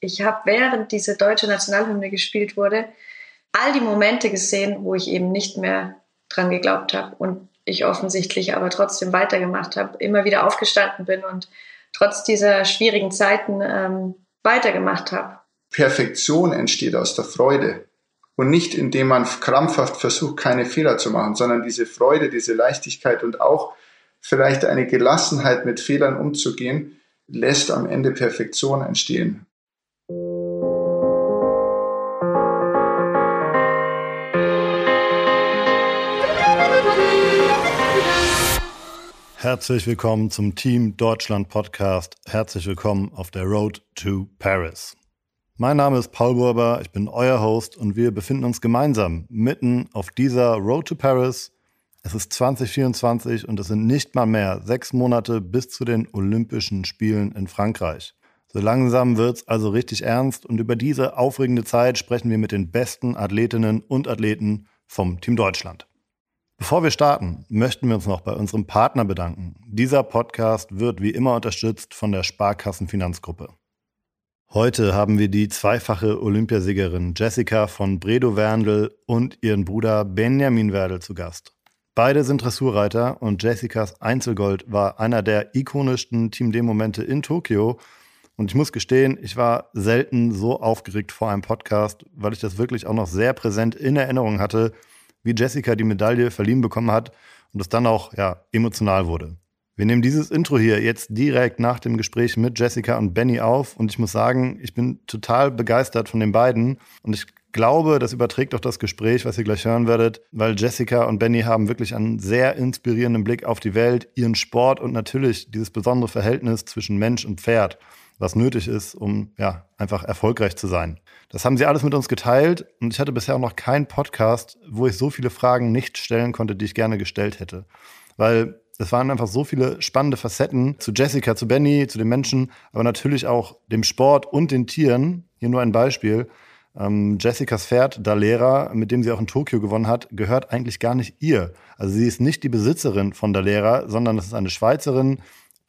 ich habe während diese deutsche Nationalhymne gespielt wurde, all die Momente gesehen, wo ich eben nicht mehr dran geglaubt habe und ich offensichtlich aber trotzdem weitergemacht habe, immer wieder aufgestanden bin und trotz dieser schwierigen Zeiten ähm, weitergemacht habe. Perfektion entsteht aus der Freude und nicht indem man krampfhaft versucht, keine Fehler zu machen, sondern diese Freude, diese Leichtigkeit und auch vielleicht eine Gelassenheit mit Fehlern umzugehen, lässt am Ende Perfektion entstehen. Herzlich willkommen zum Team Deutschland Podcast. Herzlich willkommen auf der Road to Paris. Mein Name ist Paul Burber, ich bin euer Host und wir befinden uns gemeinsam mitten auf dieser Road to Paris. Es ist 2024 und es sind nicht mal mehr sechs Monate bis zu den Olympischen Spielen in Frankreich. So langsam wird es also richtig ernst und über diese aufregende Zeit sprechen wir mit den besten Athletinnen und Athleten vom Team Deutschland. Bevor wir starten, möchten wir uns noch bei unserem Partner bedanken. Dieser Podcast wird wie immer unterstützt von der Sparkassenfinanzgruppe. Heute haben wir die zweifache Olympiasiegerin Jessica von Bredow Werndl und ihren Bruder Benjamin Werdl zu Gast. Beide sind Dressurreiter und Jessicas Einzelgold war einer der ikonischsten Team D-Momente in Tokio. Und ich muss gestehen, ich war selten so aufgeregt vor einem Podcast, weil ich das wirklich auch noch sehr präsent in Erinnerung hatte, wie Jessica die Medaille verliehen bekommen hat und es dann auch ja, emotional wurde. Wir nehmen dieses Intro hier jetzt direkt nach dem Gespräch mit Jessica und Benny auf und ich muss sagen, ich bin total begeistert von den beiden und ich glaube, das überträgt auch das Gespräch, was ihr gleich hören werdet, weil Jessica und Benny haben wirklich einen sehr inspirierenden Blick auf die Welt, ihren Sport und natürlich dieses besondere Verhältnis zwischen Mensch und Pferd, was nötig ist, um ja einfach erfolgreich zu sein. Das haben sie alles mit uns geteilt und ich hatte bisher auch noch keinen Podcast, wo ich so viele Fragen nicht stellen konnte, die ich gerne gestellt hätte. Weil es waren einfach so viele spannende Facetten zu Jessica, zu Benny, zu den Menschen, aber natürlich auch dem Sport und den Tieren. Hier nur ein Beispiel. Ähm, Jessicas Pferd, Dalera, mit dem sie auch in Tokio gewonnen hat, gehört eigentlich gar nicht ihr. Also sie ist nicht die Besitzerin von Dalera, sondern es ist eine Schweizerin,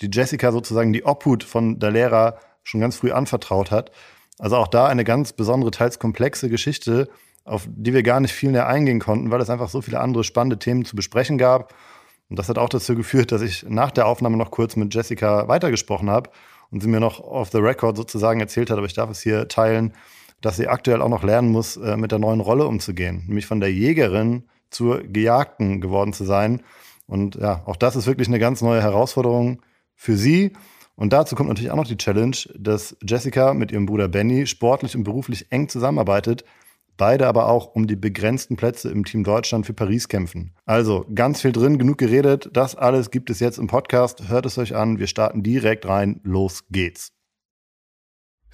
die Jessica sozusagen die Obhut von Dalera schon ganz früh anvertraut hat. Also auch da eine ganz besondere, teils komplexe Geschichte, auf die wir gar nicht viel näher eingehen konnten, weil es einfach so viele andere spannende Themen zu besprechen gab. Und das hat auch dazu geführt, dass ich nach der Aufnahme noch kurz mit Jessica weitergesprochen habe und sie mir noch off the record sozusagen erzählt hat, aber ich darf es hier teilen, dass sie aktuell auch noch lernen muss, äh, mit der neuen Rolle umzugehen, nämlich von der Jägerin zur Gejagten geworden zu sein. Und ja, auch das ist wirklich eine ganz neue Herausforderung für sie. Und dazu kommt natürlich auch noch die Challenge, dass Jessica mit ihrem Bruder Benny sportlich und beruflich eng zusammenarbeitet, beide aber auch um die begrenzten Plätze im Team Deutschland für Paris kämpfen. Also ganz viel drin, genug geredet. Das alles gibt es jetzt im Podcast. Hört es euch an. Wir starten direkt rein. Los geht's.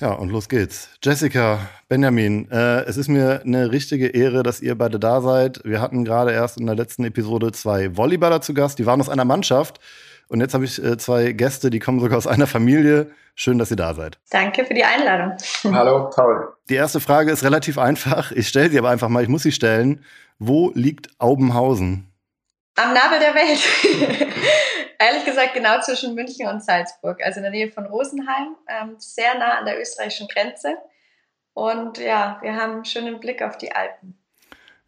Ja, und los geht's. Jessica, Benjamin, äh, es ist mir eine richtige Ehre, dass ihr beide da seid. Wir hatten gerade erst in der letzten Episode zwei Volleyballer zu Gast. Die waren aus einer Mannschaft. Und jetzt habe ich äh, zwei Gäste, die kommen sogar aus einer Familie. Schön, dass ihr da seid. Danke für die Einladung. Hallo, Paul. Die erste Frage ist relativ einfach. Ich stelle sie aber einfach mal. Ich muss sie stellen. Wo liegt Aubenhausen? Am Nabel der Welt. Ehrlich gesagt genau zwischen München und Salzburg, also in der Nähe von Rosenheim, ähm, sehr nah an der österreichischen Grenze. Und ja, wir haben einen schönen Blick auf die Alpen.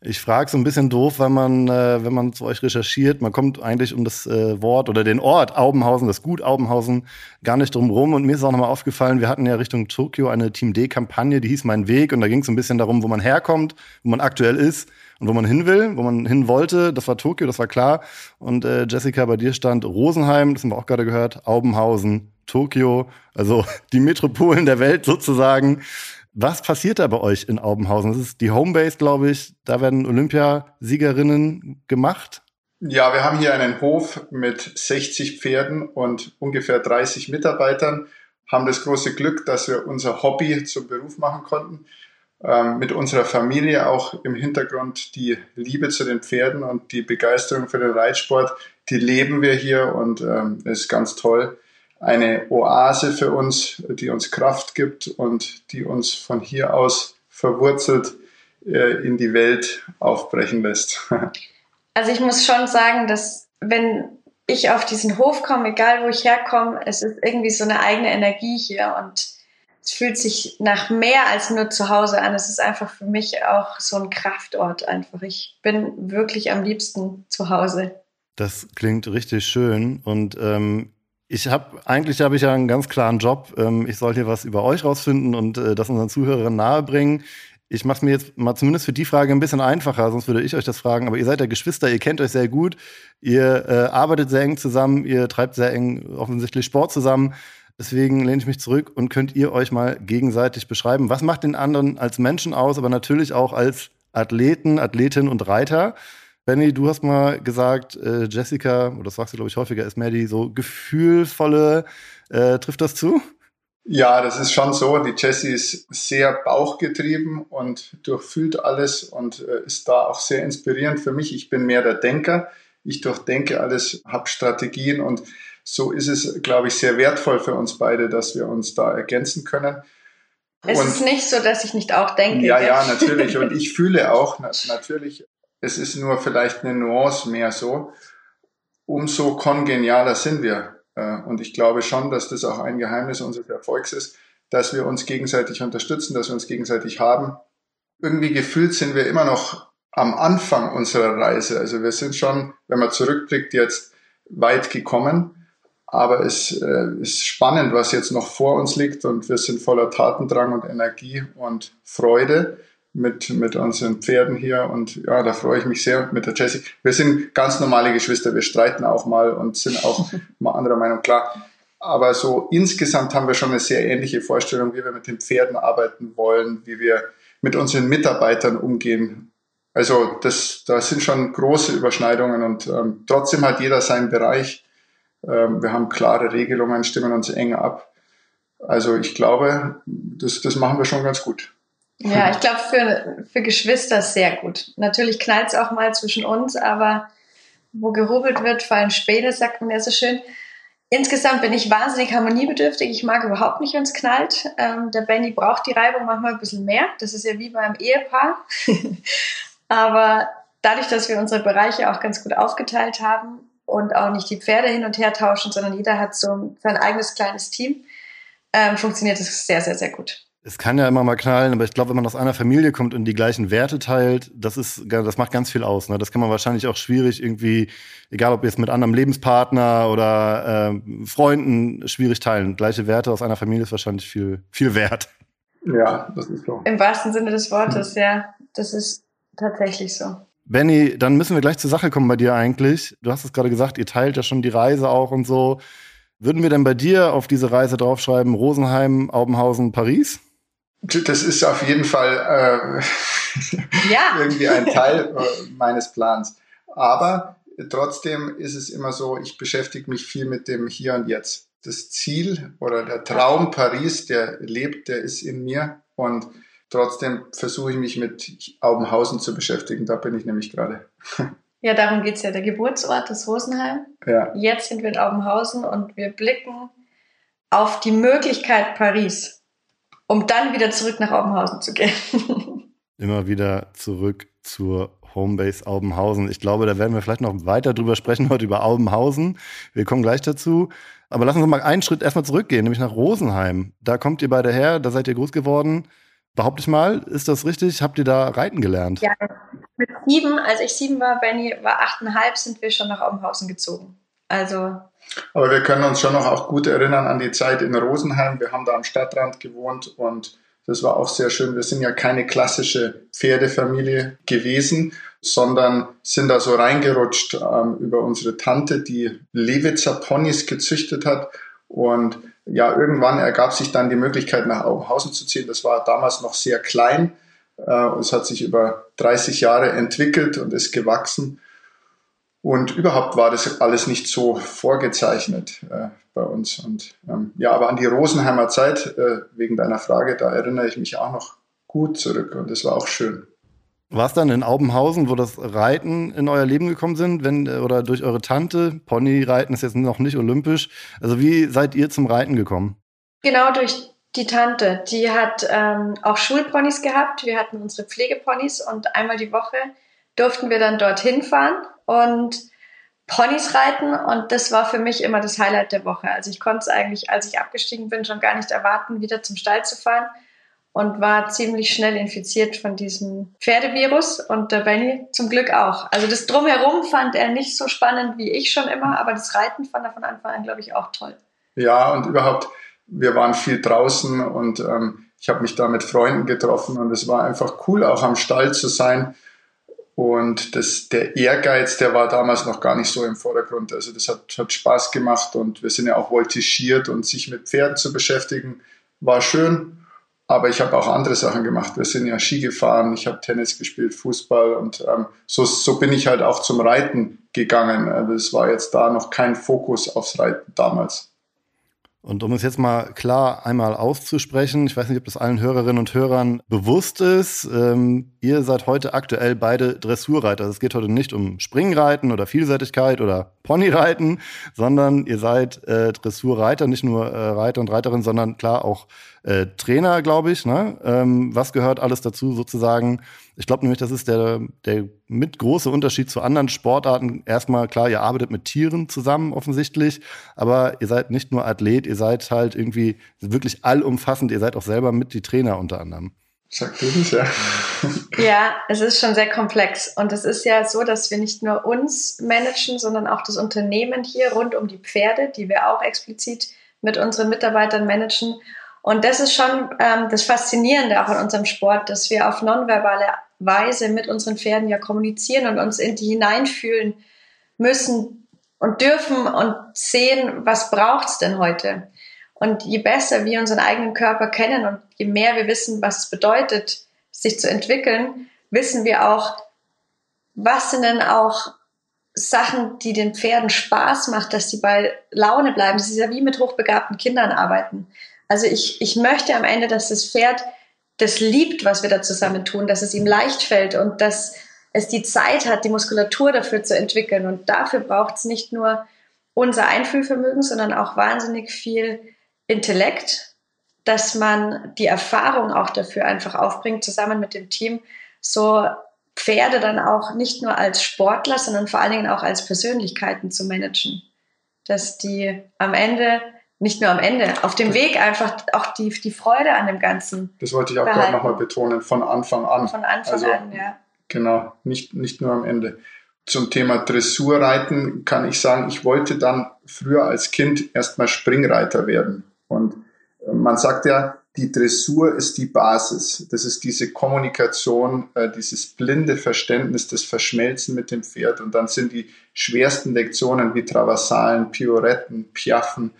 Ich frage so ein bisschen doof, weil man, äh, wenn man zu euch recherchiert, man kommt eigentlich um das äh, Wort oder den Ort Aubenhausen, das Gut Aubenhausen, gar nicht drum rum. Und mir ist auch nochmal aufgefallen, wir hatten ja Richtung Tokio eine Team D-Kampagne, die hieß Mein Weg. Und da ging es ein bisschen darum, wo man herkommt, wo man aktuell ist und wo man hin will, wo man hin wollte. Das war Tokio, das war klar. Und äh, Jessica, bei dir stand Rosenheim, das haben wir auch gerade gehört, Aubenhausen, Tokio, also die Metropolen der Welt sozusagen. Was passiert da bei euch in Aubenhausen? Das ist die Homebase, glaube ich. Da werden Olympiasiegerinnen gemacht. Ja, wir haben hier einen Hof mit 60 Pferden und ungefähr 30 Mitarbeitern. Haben das große Glück, dass wir unser Hobby zum Beruf machen konnten. Ähm, mit unserer Familie auch im Hintergrund die Liebe zu den Pferden und die Begeisterung für den Reitsport, die leben wir hier und ähm, ist ganz toll eine Oase für uns, die uns Kraft gibt und die uns von hier aus verwurzelt äh, in die Welt aufbrechen lässt. Also ich muss schon sagen, dass wenn ich auf diesen Hof komme, egal wo ich herkomme, es ist irgendwie so eine eigene Energie hier und es fühlt sich nach mehr als nur zu Hause an. Es ist einfach für mich auch so ein Kraftort einfach. Ich bin wirklich am liebsten zu Hause. Das klingt richtig schön und ähm, ich habe eigentlich habe ich ja einen ganz klaren Job. Ähm, ich soll hier was über euch rausfinden und äh, das unseren Zuhörern nahebringen. Ich mache es mir jetzt mal zumindest für die Frage ein bisschen einfacher, sonst würde ich euch das fragen. Aber ihr seid ja Geschwister, ihr kennt euch sehr gut, ihr äh, arbeitet sehr eng zusammen, ihr treibt sehr eng offensichtlich Sport zusammen. Deswegen lehne ich mich zurück und könnt ihr euch mal gegenseitig beschreiben. Was macht den anderen als Menschen aus, aber natürlich auch als Athleten, Athletin und Reiter? Benny, du hast mal gesagt, äh, Jessica, oder das sagst du, glaube ich, häufiger, ist mehr die so gefühlvolle. Äh, trifft das zu? Ja, das ist schon so. Die Jessie ist sehr bauchgetrieben und durchfühlt alles und äh, ist da auch sehr inspirierend für mich. Ich bin mehr der Denker. Ich durchdenke alles, habe Strategien und so ist es, glaube ich, sehr wertvoll für uns beide, dass wir uns da ergänzen können. Es und, ist nicht so, dass ich nicht auch denke. Ja, ja, natürlich. Und ich fühle auch natürlich es ist nur vielleicht eine Nuance mehr so. Umso kongenialer sind wir. Äh, und ich glaube schon, dass das auch ein Geheimnis unseres Erfolgs ist, dass wir uns gegenseitig unterstützen, dass wir uns gegenseitig haben. Irgendwie gefühlt sind wir immer noch am Anfang unserer Reise. Also wir sind schon, wenn man zurückblickt, jetzt weit gekommen. Aber es äh, ist spannend, was jetzt noch vor uns liegt und wir sind voller Tatendrang und Energie und Freude mit, mit unseren Pferden hier und ja, da freue ich mich sehr mit der Jessie. Wir sind ganz normale Geschwister, wir streiten auch mal und sind auch mal anderer Meinung, klar. Aber so insgesamt haben wir schon eine sehr ähnliche Vorstellung, wie wir mit den Pferden arbeiten wollen, wie wir mit unseren Mitarbeitern umgehen. Also das, da sind schon große Überschneidungen und ähm, trotzdem hat jeder seinen Bereich. Ähm, wir haben klare Regelungen, stimmen uns eng ab. Also ich glaube, das, das machen wir schon ganz gut. Ja, ich glaube, für, für Geschwister sehr gut. Natürlich knallt es auch mal zwischen uns, aber wo gehobelt wird, fallen Späne, sagt man ja so schön. Insgesamt bin ich wahnsinnig harmoniebedürftig. Ich mag überhaupt nicht, wenn es knallt. Ähm, der Benny braucht die Reibung manchmal ein bisschen mehr. Das ist ja wie beim Ehepaar. aber dadurch, dass wir unsere Bereiche auch ganz gut aufgeteilt haben und auch nicht die Pferde hin und her tauschen, sondern jeder hat so sein eigenes kleines Team, ähm, funktioniert es sehr, sehr, sehr gut. Es kann ja immer mal knallen, aber ich glaube, wenn man aus einer Familie kommt und die gleichen Werte teilt, das ist, das macht ganz viel aus. Ne? Das kann man wahrscheinlich auch schwierig irgendwie, egal ob jetzt mit anderem Lebenspartner oder äh, Freunden, schwierig teilen. Gleiche Werte aus einer Familie ist wahrscheinlich viel, viel wert. Ja, das ist so. Im wahrsten Sinne des Wortes, ja. Das ist tatsächlich so. Benny, dann müssen wir gleich zur Sache kommen bei dir eigentlich. Du hast es gerade gesagt, ihr teilt ja schon die Reise auch und so. Würden wir denn bei dir auf diese Reise draufschreiben, Rosenheim, Aubenhausen, Paris? Das ist auf jeden Fall äh, ja. irgendwie ein Teil äh, meines Plans. Aber trotzdem ist es immer so, ich beschäftige mich viel mit dem Hier und Jetzt. Das Ziel oder der Traum Paris, der lebt, der ist in mir und trotzdem versuche ich mich mit Aubenhausen zu beschäftigen. Da bin ich nämlich gerade. Ja, darum geht es ja. Der Geburtsort ist Rosenheim. Ja. Jetzt sind wir in Aubenhausen und wir blicken auf die Möglichkeit Paris um dann wieder zurück nach Aubenhausen zu gehen. Immer wieder zurück zur Homebase Aubenhausen. Ich glaube, da werden wir vielleicht noch weiter drüber sprechen heute über Aubenhausen. Wir kommen gleich dazu. Aber lassen Sie mal einen Schritt erstmal zurückgehen, nämlich nach Rosenheim. Da kommt ihr beide her, da seid ihr groß geworden. Behaupte ich mal, ist das richtig? Habt ihr da reiten gelernt? Ja, mit sieben, als ich sieben war, Benny war achteinhalb, sind wir schon nach Aubenhausen gezogen. Also aber wir können uns schon noch auch gut erinnern an die Zeit in Rosenheim. Wir haben da am Stadtrand gewohnt und das war auch sehr schön. Wir sind ja keine klassische Pferdefamilie gewesen, sondern sind da so reingerutscht ähm, über unsere Tante, die Lewitzer Ponys gezüchtet hat. Und ja, irgendwann ergab sich dann die Möglichkeit, nach Augenhausen zu ziehen. Das war damals noch sehr klein. Äh, es hat sich über 30 Jahre entwickelt und ist gewachsen. Und überhaupt war das alles nicht so vorgezeichnet äh, bei uns. Und ähm, ja, aber an die Rosenheimer Zeit, äh, wegen deiner Frage, da erinnere ich mich auch noch gut zurück und das war auch schön. War es dann in Aubenhausen, wo das Reiten in euer Leben gekommen sind, wenn äh, oder durch eure Tante? Ponyreiten ist jetzt noch nicht olympisch. Also wie seid ihr zum Reiten gekommen? Genau durch die Tante. Die hat ähm, auch Schulponys gehabt. Wir hatten unsere Pflegeponys und einmal die Woche durften wir dann dorthin fahren und Ponys reiten und das war für mich immer das Highlight der Woche. Also ich konnte es eigentlich, als ich abgestiegen bin, schon gar nicht erwarten, wieder zum Stall zu fahren und war ziemlich schnell infiziert von diesem Pferdevirus und der Benny zum Glück auch. Also das Drumherum fand er nicht so spannend wie ich schon immer, aber das Reiten fand er von Anfang an, glaube ich, auch toll. Ja, und überhaupt, wir waren viel draußen und ähm, ich habe mich da mit Freunden getroffen und es war einfach cool, auch am Stall zu sein und das, der Ehrgeiz, der war damals noch gar nicht so im Vordergrund. Also das hat, hat Spaß gemacht und wir sind ja auch voltigiert und sich mit Pferden zu beschäftigen, war schön. Aber ich habe auch andere Sachen gemacht. Wir sind ja Ski gefahren, ich habe Tennis gespielt, Fußball und ähm, so, so bin ich halt auch zum Reiten gegangen. Also es war jetzt da noch kein Fokus aufs Reiten damals. Und um es jetzt mal klar einmal auszusprechen, ich weiß nicht, ob das allen Hörerinnen und Hörern bewusst ist, ähm, ihr seid heute aktuell beide Dressurreiter. Also es geht heute nicht um Springreiten oder Vielseitigkeit oder Ponyreiten, sondern ihr seid äh, Dressurreiter, nicht nur äh, Reiter und Reiterin, sondern klar auch äh, Trainer, glaube ich. Ne? Ähm, was gehört alles dazu sozusagen? Ich glaube nämlich, das ist der, der mit große Unterschied zu anderen Sportarten. Erstmal klar, ihr arbeitet mit Tieren zusammen offensichtlich, aber ihr seid nicht nur Athlet, ihr seid halt irgendwie wirklich allumfassend. Ihr seid auch selber mit die Trainer unter anderem. Sagt du das, ja? Ja, es ist schon sehr komplex. Und es ist ja so, dass wir nicht nur uns managen, sondern auch das Unternehmen hier rund um die Pferde, die wir auch explizit mit unseren Mitarbeitern managen. Und das ist schon ähm, das Faszinierende auch an unserem Sport, dass wir auf nonverbale Weise mit unseren Pferden ja kommunizieren und uns in die hineinfühlen müssen und dürfen und sehen, was braucht's denn heute? Und je besser wir unseren eigenen Körper kennen und je mehr wir wissen, was es bedeutet, sich zu entwickeln, wissen wir auch, was sind denn auch Sachen, die den Pferden Spaß macht, dass sie bei Laune bleiben. Das ist ja wie mit hochbegabten Kindern arbeiten. Also ich, ich möchte am Ende, dass das Pferd das liebt, was wir da zusammen tun, dass es ihm leicht fällt und dass es die Zeit hat, die Muskulatur dafür zu entwickeln. Und dafür braucht es nicht nur unser Einfühlvermögen, sondern auch wahnsinnig viel Intellekt, dass man die Erfahrung auch dafür einfach aufbringt, zusammen mit dem Team, so Pferde dann auch nicht nur als Sportler, sondern vor allen Dingen auch als Persönlichkeiten zu managen. Dass die am Ende nicht nur am Ende, auf dem Weg einfach auch die, die Freude an dem Ganzen. Das wollte ich auch gerade nochmal betonen, von Anfang an. Von Anfang also, an, ja. Genau, nicht, nicht nur am Ende. Zum Thema Dressurreiten kann ich sagen, ich wollte dann früher als Kind erstmal Springreiter werden. Und äh, man sagt ja, die Dressur ist die Basis. Das ist diese Kommunikation, äh, dieses blinde Verständnis, das Verschmelzen mit dem Pferd. Und dann sind die schwersten Lektionen wie Traversalen, Pioretten, Piaffen,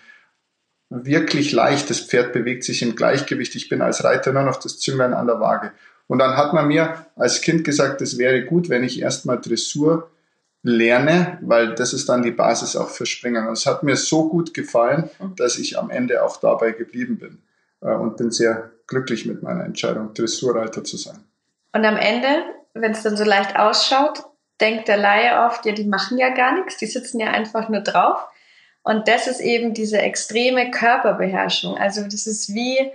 wirklich leicht. Das Pferd bewegt sich im Gleichgewicht. Ich bin als Reiter nur noch das Zünglein an der Waage. Und dann hat man mir als Kind gesagt, es wäre gut, wenn ich erstmal Dressur lerne, weil das ist dann die Basis auch für Springen. Und es hat mir so gut gefallen, mhm. dass ich am Ende auch dabei geblieben bin äh, und bin sehr glücklich mit meiner Entscheidung, Dressurreiter zu sein. Und am Ende, wenn es dann so leicht ausschaut, denkt der Laie oft, ja, die machen ja gar nichts, die sitzen ja einfach nur drauf. Und das ist eben diese extreme Körperbeherrschung. Also das ist wie,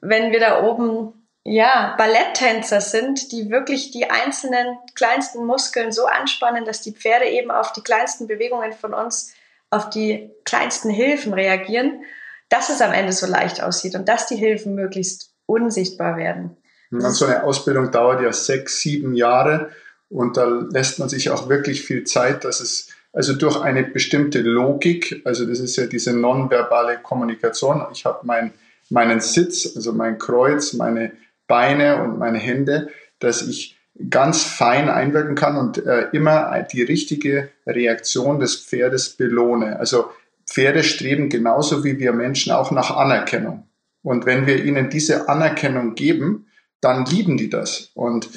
wenn wir da oben ja, Balletttänzer sind, die wirklich die einzelnen kleinsten Muskeln so anspannen, dass die Pferde eben auf die kleinsten Bewegungen von uns, auf die kleinsten Hilfen reagieren, dass es am Ende so leicht aussieht und dass die Hilfen möglichst unsichtbar werden. Und so eine Ausbildung dauert ja sechs, sieben Jahre und da lässt man sich auch wirklich viel Zeit, dass es also durch eine bestimmte Logik, also das ist ja diese nonverbale Kommunikation. Ich habe mein, meinen Sitz, also mein Kreuz, meine Beine und meine Hände, dass ich ganz fein einwirken kann und äh, immer die richtige Reaktion des Pferdes belohne. Also Pferde streben genauso wie wir Menschen auch nach Anerkennung. Und wenn wir ihnen diese Anerkennung geben, dann lieben die das. Und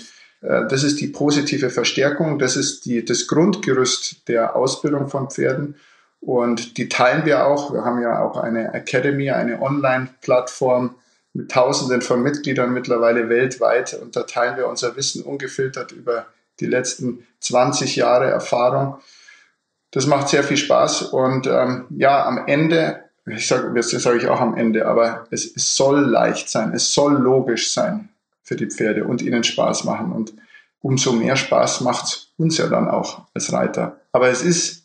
das ist die positive Verstärkung, das ist die, das Grundgerüst der Ausbildung von Pferden. Und die teilen wir auch. Wir haben ja auch eine Academy, eine Online-Plattform mit Tausenden von Mitgliedern mittlerweile weltweit. Und da teilen wir unser Wissen ungefiltert über die letzten 20 Jahre Erfahrung. Das macht sehr viel Spaß. Und ähm, ja, am Ende, ich sage, das sage ich auch am Ende, aber es, es soll leicht sein, es soll logisch sein für die Pferde und ihnen Spaß machen. Und umso mehr Spaß macht es uns ja dann auch als Reiter. Aber es ist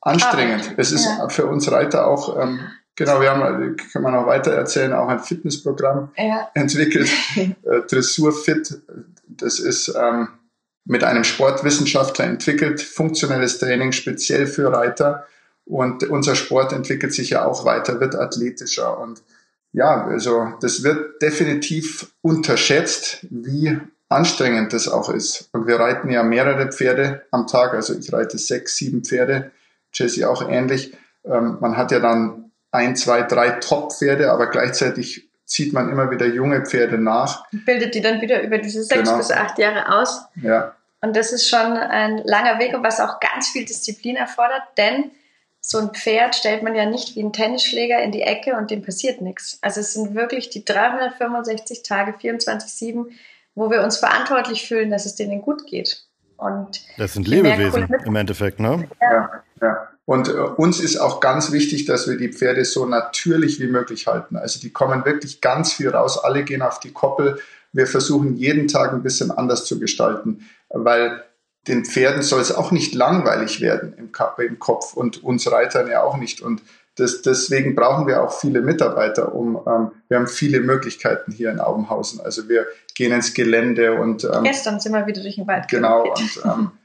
anstrengend. Arbeit. Es ist ja. für uns Reiter auch, ähm, genau, wir haben, kann man noch weiter erzählen, auch ein Fitnessprogramm ja. entwickelt, äh, Dressur Fit. Das ist ähm, mit einem Sportwissenschaftler entwickelt, funktionelles Training speziell für Reiter. Und unser Sport entwickelt sich ja auch weiter, wird athletischer. Und ja, also das wird definitiv unterschätzt, wie anstrengend das auch ist. Und wir reiten ja mehrere Pferde am Tag. Also ich reite sechs, sieben Pferde, Jesse auch ähnlich. Ähm, man hat ja dann ein, zwei, drei Top-Pferde, aber gleichzeitig zieht man immer wieder junge Pferde nach. Bildet die dann wieder über diese sechs genau. bis acht Jahre aus. Ja. Und das ist schon ein langer Weg und was auch ganz viel Disziplin erfordert, denn so ein Pferd stellt man ja nicht wie einen Tennisschläger in die Ecke und dem passiert nichts. Also es sind wirklich die 365 Tage, 24-7, wo wir uns verantwortlich fühlen, dass es denen gut geht. Und das sind Lebewesen im Endeffekt, ne? Ja, ja. Und äh, uns ist auch ganz wichtig, dass wir die Pferde so natürlich wie möglich halten. Also die kommen wirklich ganz viel raus, alle gehen auf die Koppel. Wir versuchen jeden Tag ein bisschen anders zu gestalten, weil den Pferden soll es auch nicht langweilig werden im, im Kopf und uns Reitern ja auch nicht. Und das, deswegen brauchen wir auch viele Mitarbeiter, um ähm, wir haben viele Möglichkeiten hier in Aubenhausen. Also wir gehen ins Gelände und ähm, gestern sind wir wieder durch den Wald. Genau und ähm,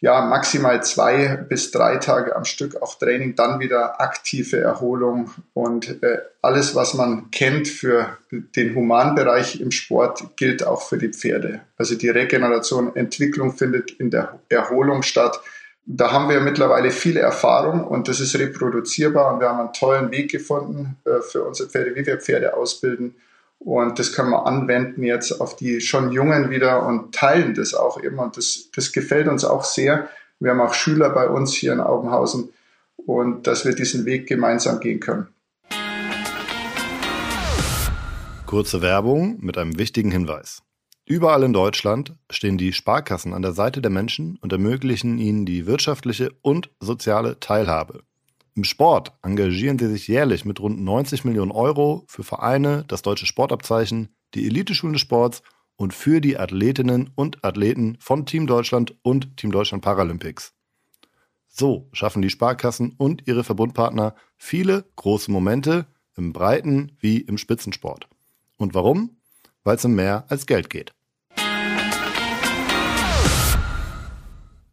ja, maximal zwei bis drei Tage am Stück auch Training, dann wieder aktive Erholung und äh, alles, was man kennt für den Humanbereich im Sport, gilt auch für die Pferde. Also die Regeneration, Entwicklung findet in der Erholung statt. Da haben wir mittlerweile viel Erfahrung und das ist reproduzierbar und wir haben einen tollen Weg gefunden äh, für unsere Pferde, wie wir Pferde ausbilden. Und das können wir anwenden jetzt auf die schon Jungen wieder und teilen das auch eben. Und das, das gefällt uns auch sehr. Wir haben auch Schüler bei uns hier in Aubenhausen und dass wir diesen Weg gemeinsam gehen können. Kurze Werbung mit einem wichtigen Hinweis. Überall in Deutschland stehen die Sparkassen an der Seite der Menschen und ermöglichen ihnen die wirtschaftliche und soziale Teilhabe. Im Sport engagieren sie sich jährlich mit rund 90 Millionen Euro für Vereine, das deutsche Sportabzeichen, die Eliteschulen des Sports und für die Athletinnen und Athleten von Team Deutschland und Team Deutschland Paralympics. So schaffen die Sparkassen und ihre Verbundpartner viele große Momente im Breiten wie im Spitzensport. Und warum? Weil es um mehr als Geld geht.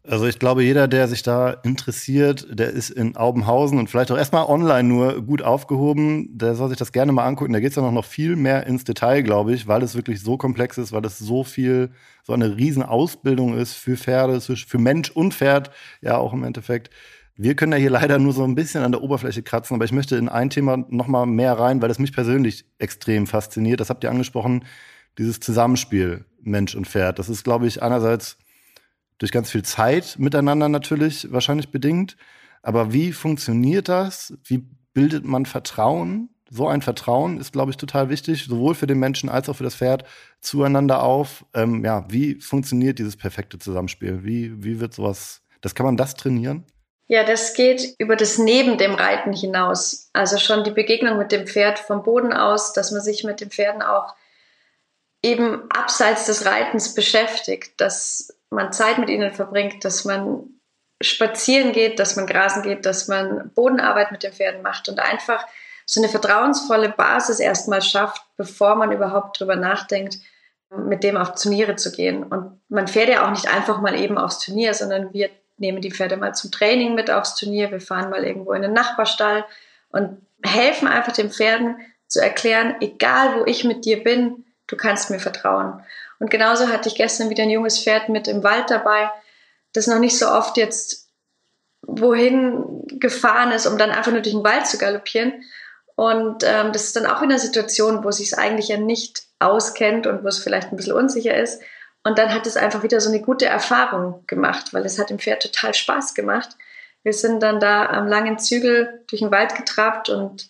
Also ich glaube, jeder, der sich da interessiert, der ist in Aubenhausen und vielleicht auch erstmal online nur gut aufgehoben. Der soll sich das gerne mal angucken. Da geht es ja noch viel mehr ins Detail, glaube ich, weil es wirklich so komplex ist, weil es so viel, so eine riesen Ausbildung ist für Pferde, für Mensch und Pferd, ja auch im Endeffekt. Wir können ja hier leider nur so ein bisschen an der Oberfläche kratzen, aber ich möchte in ein Thema noch mal mehr rein, weil das mich persönlich extrem fasziniert. Das habt ihr angesprochen, dieses Zusammenspiel Mensch und Pferd. Das ist, glaube ich, einerseits durch ganz viel Zeit miteinander natürlich wahrscheinlich bedingt. Aber wie funktioniert das? Wie bildet man Vertrauen? So ein Vertrauen ist, glaube ich, total wichtig, sowohl für den Menschen als auch für das Pferd zueinander auf. Ähm, ja, wie funktioniert dieses perfekte Zusammenspiel? Wie, wie wird sowas, das kann man das trainieren? Ja, das geht über das Neben dem Reiten hinaus. Also schon die Begegnung mit dem Pferd vom Boden aus, dass man sich mit den Pferden auch eben abseits des Reitens beschäftigt, dass man Zeit mit ihnen verbringt, dass man spazieren geht, dass man grasen geht, dass man Bodenarbeit mit den Pferden macht und einfach so eine vertrauensvolle Basis erstmal schafft, bevor man überhaupt drüber nachdenkt, mit dem auf Turniere zu gehen. Und man fährt ja auch nicht einfach mal eben aufs Turnier, sondern wir nehmen die Pferde mal zum Training mit aufs Turnier, wir fahren mal irgendwo in den Nachbarstall und helfen einfach den Pferden zu erklären, egal wo ich mit dir bin, du kannst mir vertrauen. Und genauso hatte ich gestern wieder ein junges Pferd mit im Wald dabei, das noch nicht so oft jetzt wohin gefahren ist, um dann einfach nur durch den Wald zu galoppieren. Und ähm, das ist dann auch wieder eine Situation, wo sich es eigentlich ja nicht auskennt und wo es vielleicht ein bisschen unsicher ist. Und dann hat es einfach wieder so eine gute Erfahrung gemacht, weil es hat dem Pferd total Spaß gemacht. Wir sind dann da am langen Zügel durch den Wald getrabt und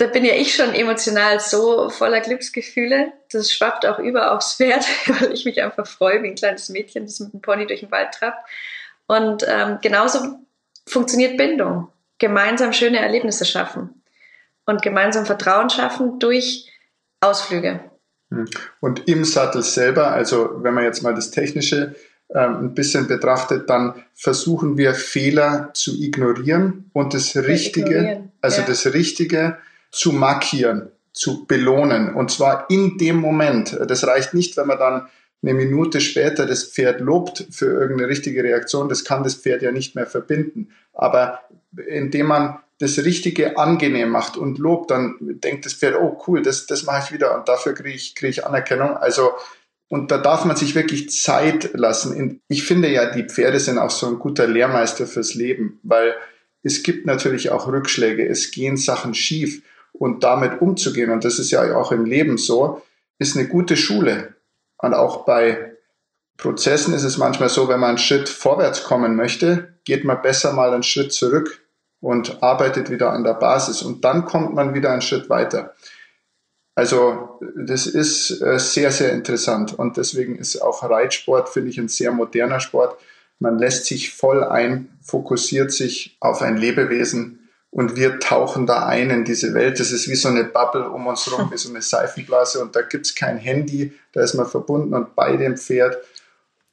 da bin ja ich schon emotional so voller Glücksgefühle. Das schwappt auch über aufs Pferd, weil ich mich einfach freue, wie ein kleines Mädchen, das mit dem Pony durch den Wald trappt. Und ähm, genauso funktioniert Bindung. Gemeinsam schöne Erlebnisse schaffen und gemeinsam Vertrauen schaffen durch Ausflüge. Hm. Und im Sattel selber, also wenn man jetzt mal das Technische ähm, ein bisschen betrachtet, dann versuchen wir Fehler zu ignorieren und das Richtige, also ja. das Richtige zu markieren, zu belohnen. Und zwar in dem Moment. Das reicht nicht, wenn man dann eine Minute später das Pferd lobt für irgendeine richtige Reaktion. Das kann das Pferd ja nicht mehr verbinden. Aber indem man das Richtige angenehm macht und lobt, dann denkt das Pferd, oh cool, das, das mache ich wieder und dafür kriege ich, kriege ich Anerkennung. Also und da darf man sich wirklich Zeit lassen. Ich finde ja, die Pferde sind auch so ein guter Lehrmeister fürs Leben, weil es gibt natürlich auch Rückschläge, es gehen Sachen schief und damit umzugehen, und das ist ja auch im Leben so, ist eine gute Schule. Und auch bei Prozessen ist es manchmal so, wenn man einen Schritt vorwärts kommen möchte, geht man besser mal einen Schritt zurück und arbeitet wieder an der Basis und dann kommt man wieder einen Schritt weiter. Also das ist äh, sehr, sehr interessant und deswegen ist auch Reitsport, finde ich, ein sehr moderner Sport. Man lässt sich voll ein, fokussiert sich auf ein Lebewesen und wir tauchen da ein in diese Welt. Das ist wie so eine Bubble um uns rum, wie so eine Seifenblase und da gibt's kein Handy, da ist man verbunden und bei dem Pferd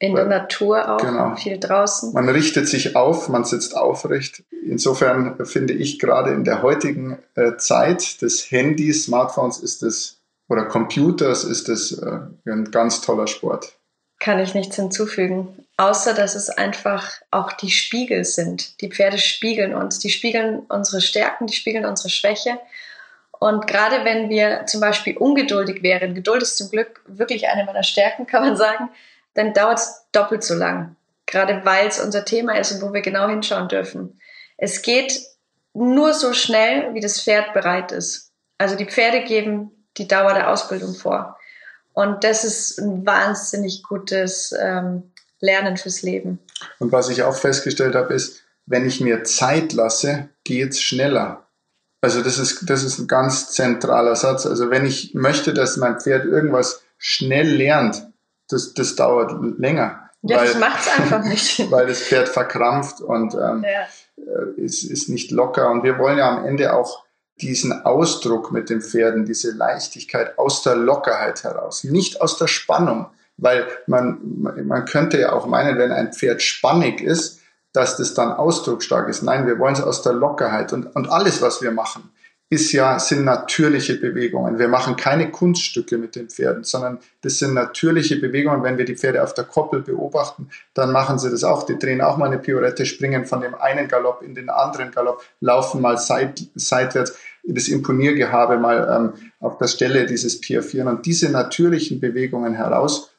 in der Natur auch, genau. viel draußen. Man richtet sich auf, man sitzt aufrecht. Insofern finde ich gerade in der heutigen äh, Zeit des Handys, Smartphones ist es, oder Computers ist es äh, ein ganz toller Sport. Kann ich nichts hinzufügen. Außer, dass es einfach auch die Spiegel sind. Die Pferde spiegeln uns. Die spiegeln unsere Stärken, die spiegeln unsere Schwäche. Und gerade wenn wir zum Beispiel ungeduldig wären, Geduld ist zum Glück wirklich eine meiner Stärken, kann man sagen, dann dauert es doppelt so lang. Gerade weil es unser Thema ist und wo wir genau hinschauen dürfen. Es geht nur so schnell, wie das Pferd bereit ist. Also die Pferde geben die Dauer der Ausbildung vor. Und das ist ein wahnsinnig gutes ähm, Lernen fürs Leben. Und was ich auch festgestellt habe, ist, wenn ich mir Zeit lasse, geht es schneller. Also das ist, das ist ein ganz zentraler Satz. Also wenn ich möchte, dass mein Pferd irgendwas schnell lernt, das, das dauert länger. Ja, weil, das macht's einfach nicht. weil das Pferd verkrampft und ähm, ja. Äh, ist, ist nicht locker. Und wir wollen ja am Ende auch diesen Ausdruck mit den Pferden, diese Leichtigkeit aus der Lockerheit heraus, nicht aus der Spannung. Weil man, man könnte ja auch meinen, wenn ein Pferd spannig ist, dass das dann ausdrucksstark ist. Nein, wir wollen es aus der Lockerheit und, und alles, was wir machen, ist ja, sind natürliche Bewegungen. Wir machen keine Kunststücke mit den Pferden, sondern das sind natürliche Bewegungen. Wenn wir die Pferde auf der Koppel beobachten, dann machen sie das auch. Die drehen auch mal eine Piorette, springen von dem einen Galopp in den anderen Galopp, laufen mal seit, seitwärts, das Imponiergehabe mal ähm, auf der Stelle dieses Piafieren. Und diese natürlichen Bewegungen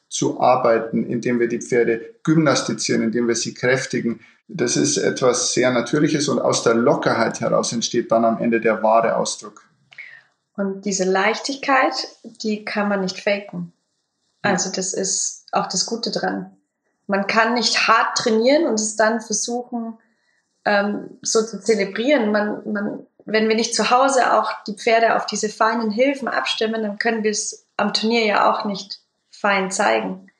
herauszuarbeiten, indem wir die Pferde gymnastizieren, indem wir sie kräftigen, das ist etwas sehr Natürliches und aus der Lockerheit heraus entsteht dann am Ende der wahre Ausdruck. Und diese Leichtigkeit, die kann man nicht faken. Also das ist auch das Gute dran. Man kann nicht hart trainieren und es dann versuchen, ähm, so zu zelebrieren. Man, man, wenn wir nicht zu Hause auch die Pferde auf diese feinen Hilfen abstimmen, dann können wir es am Turnier ja auch nicht fein zeigen.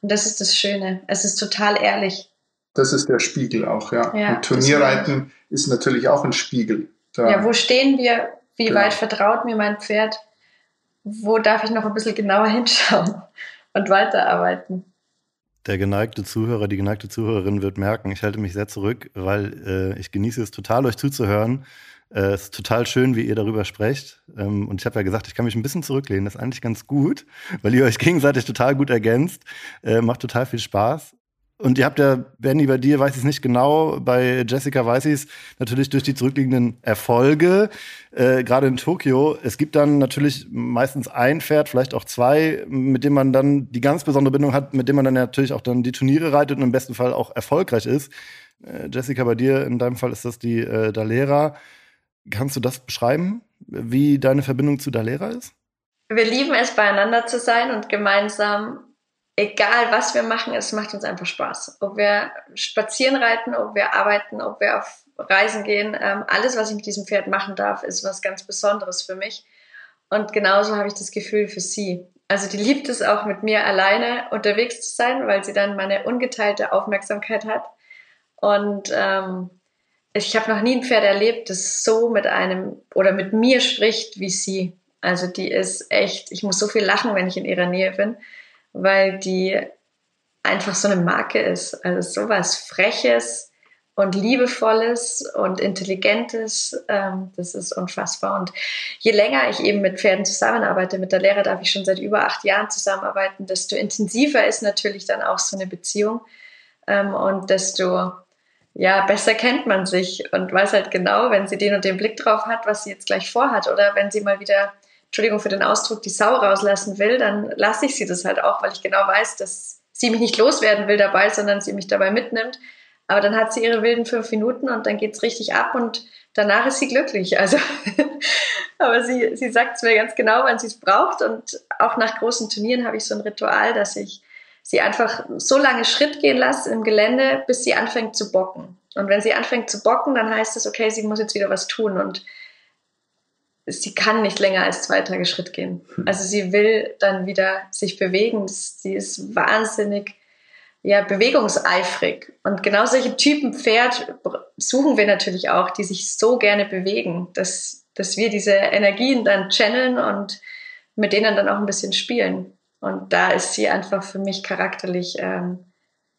Und das ist das Schöne. Es ist total ehrlich das ist der Spiegel auch, ja. ja und Turnierreiten ist natürlich auch ein Spiegel. Da. Ja, wo stehen wir? Wie genau. weit vertraut mir mein Pferd? Wo darf ich noch ein bisschen genauer hinschauen und weiterarbeiten? Der geneigte Zuhörer, die geneigte Zuhörerin wird merken, ich halte mich sehr zurück, weil äh, ich genieße es total, euch zuzuhören. Äh, es ist total schön, wie ihr darüber sprecht. Ähm, und ich habe ja gesagt, ich kann mich ein bisschen zurücklehnen. Das ist eigentlich ganz gut, weil ihr euch gegenseitig total gut ergänzt. Äh, macht total viel Spaß. Und ihr habt ja, Benny, bei dir weiß ich es nicht genau, bei Jessica weiß ich es natürlich durch die zurückliegenden Erfolge, äh, gerade in Tokio. Es gibt dann natürlich meistens ein Pferd, vielleicht auch zwei, mit dem man dann die ganz besondere Bindung hat, mit dem man dann natürlich auch dann die Turniere reitet und im besten Fall auch erfolgreich ist. Äh, Jessica, bei dir in deinem Fall ist das die äh, Dalera. Kannst du das beschreiben, wie deine Verbindung zu Dalera ist? Wir lieben es, beieinander zu sein und gemeinsam egal was wir machen, es macht uns einfach Spaß. Ob wir spazieren reiten, ob wir arbeiten, ob wir auf Reisen gehen, ähm, alles, was ich mit diesem Pferd machen darf, ist was ganz Besonderes für mich. Und genauso habe ich das Gefühl für sie. Also die liebt es auch mit mir alleine unterwegs zu sein, weil sie dann meine ungeteilte Aufmerksamkeit hat. Und ähm, ich habe noch nie ein Pferd erlebt, das so mit einem oder mit mir spricht wie sie. Also die ist echt, ich muss so viel lachen, wenn ich in ihrer Nähe bin weil die einfach so eine Marke ist. Also sowas Freches und Liebevolles und Intelligentes, ähm, das ist unfassbar. Und je länger ich eben mit Pferden zusammenarbeite, mit der Lehrer darf ich schon seit über acht Jahren zusammenarbeiten, desto intensiver ist natürlich dann auch so eine Beziehung ähm, und desto ja, besser kennt man sich und weiß halt genau, wenn sie den und den Blick drauf hat, was sie jetzt gleich vorhat. Oder wenn sie mal wieder, Entschuldigung für den Ausdruck, die Sau rauslassen will, dann lasse ich sie das halt auch, weil ich genau weiß, dass sie mich nicht loswerden will dabei, sondern sie mich dabei mitnimmt. Aber dann hat sie ihre wilden fünf Minuten und dann geht's richtig ab und danach ist sie glücklich. Also, aber sie, sie sagt es mir ganz genau, wann sie es braucht. Und auch nach großen Turnieren habe ich so ein Ritual, dass ich sie einfach so lange Schritt gehen lasse im Gelände, bis sie anfängt zu bocken. Und wenn sie anfängt zu bocken, dann heißt es, okay, sie muss jetzt wieder was tun und sie kann nicht länger als zwei Tage Schritt gehen. Hm. Also sie will dann wieder sich bewegen. Sie ist wahnsinnig ja, bewegungseifrig. Und genau solche Typen Pferd suchen wir natürlich auch, die sich so gerne bewegen, dass, dass wir diese Energien dann channeln und mit denen dann auch ein bisschen spielen. Und da ist sie einfach für mich charakterlich ähm,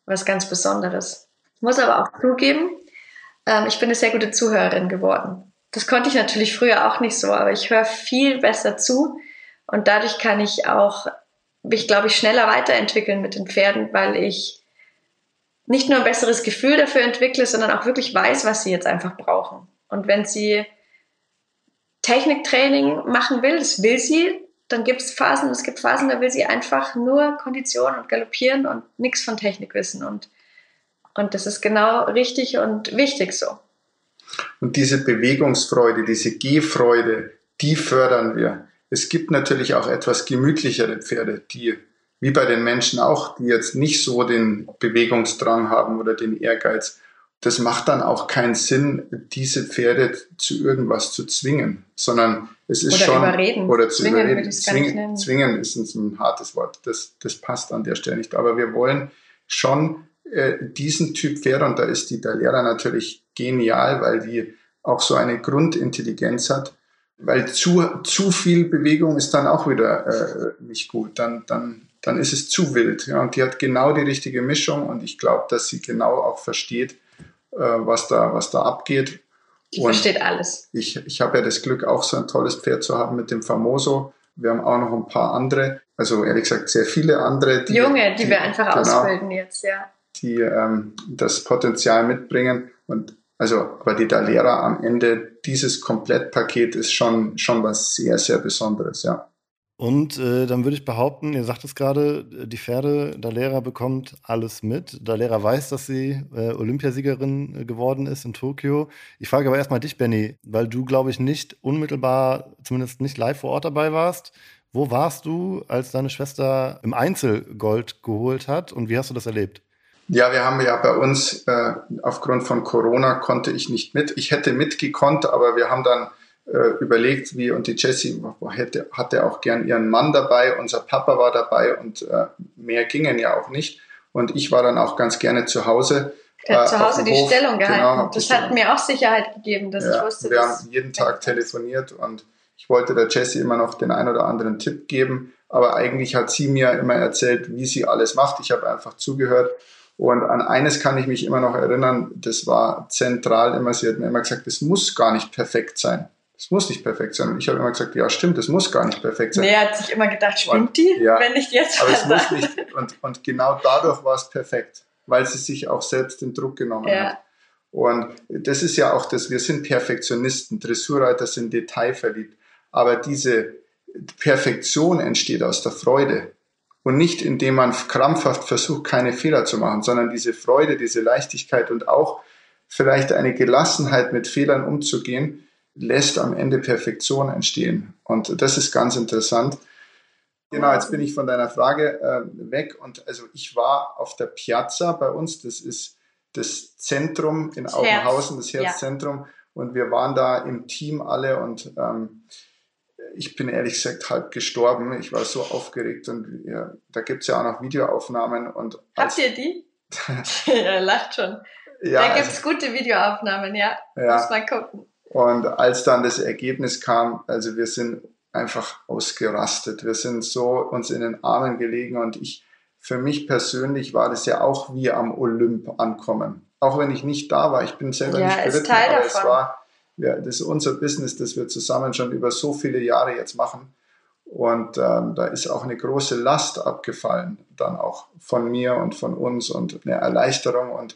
was ganz Besonderes. Ich muss aber auch zugeben, ähm, ich bin eine sehr gute Zuhörerin geworden. Das konnte ich natürlich früher auch nicht so, aber ich höre viel besser zu und dadurch kann ich auch mich, glaube ich, schneller weiterentwickeln mit den Pferden, weil ich nicht nur ein besseres Gefühl dafür entwickle, sondern auch wirklich weiß, was sie jetzt einfach brauchen. Und wenn sie Techniktraining machen will, das will sie, dann gibt es Phasen, es gibt Phasen, da will sie einfach nur Kondition und galoppieren und nichts von Technik wissen. Und, und das ist genau richtig und wichtig so. Und diese Bewegungsfreude, diese Gehfreude, die fördern wir. Es gibt natürlich auch etwas gemütlichere Pferde, die, wie bei den Menschen auch, die jetzt nicht so den Bewegungsdrang haben oder den Ehrgeiz das macht dann auch keinen Sinn, diese Pferde zu irgendwas zu zwingen, sondern es ist oder schon überreden. oder zu zwingen, überreden. Zwingen, zwingen ist ein hartes Wort. Das, das passt an der Stelle nicht. Aber wir wollen schon äh, diesen Typ Pferd und da ist die Dalera natürlich genial, weil die auch so eine Grundintelligenz hat. Weil zu, zu viel Bewegung ist dann auch wieder äh, nicht gut. Dann, dann, dann ist es zu wild. Ja, und die hat genau die richtige Mischung und ich glaube, dass sie genau auch versteht, äh, was, da, was da abgeht. Die und versteht alles. Ich, ich habe ja das Glück, auch so ein tolles Pferd zu haben mit dem Famoso. Wir haben auch noch ein paar andere, also ehrlich gesagt sehr viele andere. Die, Junge, die, die wir einfach genau, ausbilden jetzt, ja. Die ähm, das Potenzial mitbringen. Und also, aber die Dalera am Ende, dieses Komplettpaket ist schon, schon was sehr, sehr Besonderes, ja. Und äh, dann würde ich behaupten, ihr sagt es gerade, die Pferde, Dalera bekommt alles mit. Dalera weiß, dass sie äh, Olympiasiegerin äh, geworden ist in Tokio. Ich frage aber erstmal dich, Benny, weil du, glaube ich, nicht unmittelbar, zumindest nicht live vor Ort dabei warst. Wo warst du, als deine Schwester im Einzel Gold geholt hat und wie hast du das erlebt? Ja, wir haben ja bei uns, äh, aufgrund von Corona konnte ich nicht mit. Ich hätte mitgekonnt, aber wir haben dann überlegt, wie und die Jessie hätte, hatte auch gern ihren Mann dabei, unser Papa war dabei und äh, mehr gingen ja auch nicht. Und ich war dann auch ganz gerne zu Hause. Hat äh, zu Hause die Hof. Stellung gehalten. Genau, das hat mir auch Sicherheit gegeben, dass ja, ich wusste, Wir haben jeden Tag telefoniert und ich wollte der Jessie immer noch den ein oder anderen Tipp geben, aber eigentlich hat sie mir immer erzählt, wie sie alles macht. Ich habe einfach zugehört. Und an eines kann ich mich immer noch erinnern, das war zentral immer, sie hat mir immer gesagt, es muss gar nicht perfekt sein. Es muss nicht perfekt sein. Und ich habe immer gesagt, ja, stimmt, es muss gar nicht perfekt sein. Nee, er hat sich immer gedacht, stimmt die, ja, wenn nicht jetzt. Aber es muss nicht. Und, und genau dadurch war es perfekt, weil sie sich auch selbst den Druck genommen ja. hat. Und das ist ja auch das, wir sind Perfektionisten, Dressurreiter sind detailverliebt. Aber diese Perfektion entsteht aus der Freude. Und nicht indem man krampfhaft versucht, keine Fehler zu machen, sondern diese Freude, diese Leichtigkeit und auch vielleicht eine Gelassenheit mit Fehlern umzugehen, lässt am Ende Perfektion entstehen. Und das ist ganz interessant. Genau, jetzt bin ich von deiner Frage äh, weg. Und also ich war auf der Piazza bei uns, das ist das Zentrum in Augenhausen, das Herzzentrum. Ja. Und wir waren da im Team alle und ähm, ich bin ehrlich gesagt halb gestorben. Ich war so aufgeregt und ja, da es ja auch noch Videoaufnahmen. Und Habt ihr die? ja, lacht schon. Ja, da gibt's also, gute Videoaufnahmen, ja. ja. Muss mal gucken. Und als dann das Ergebnis kam, also wir sind einfach ausgerastet. Wir sind so uns in den Armen gelegen und ich für mich persönlich war das ja auch wie am Olymp ankommen. Auch wenn ich nicht da war, ich bin selber Ja, nicht geritten, Teil aber davon. es war, ja, das ist unser Business, das wir zusammen schon über so viele Jahre jetzt machen. Und ähm, da ist auch eine große Last abgefallen, dann auch von mir und von uns und eine Erleichterung. Und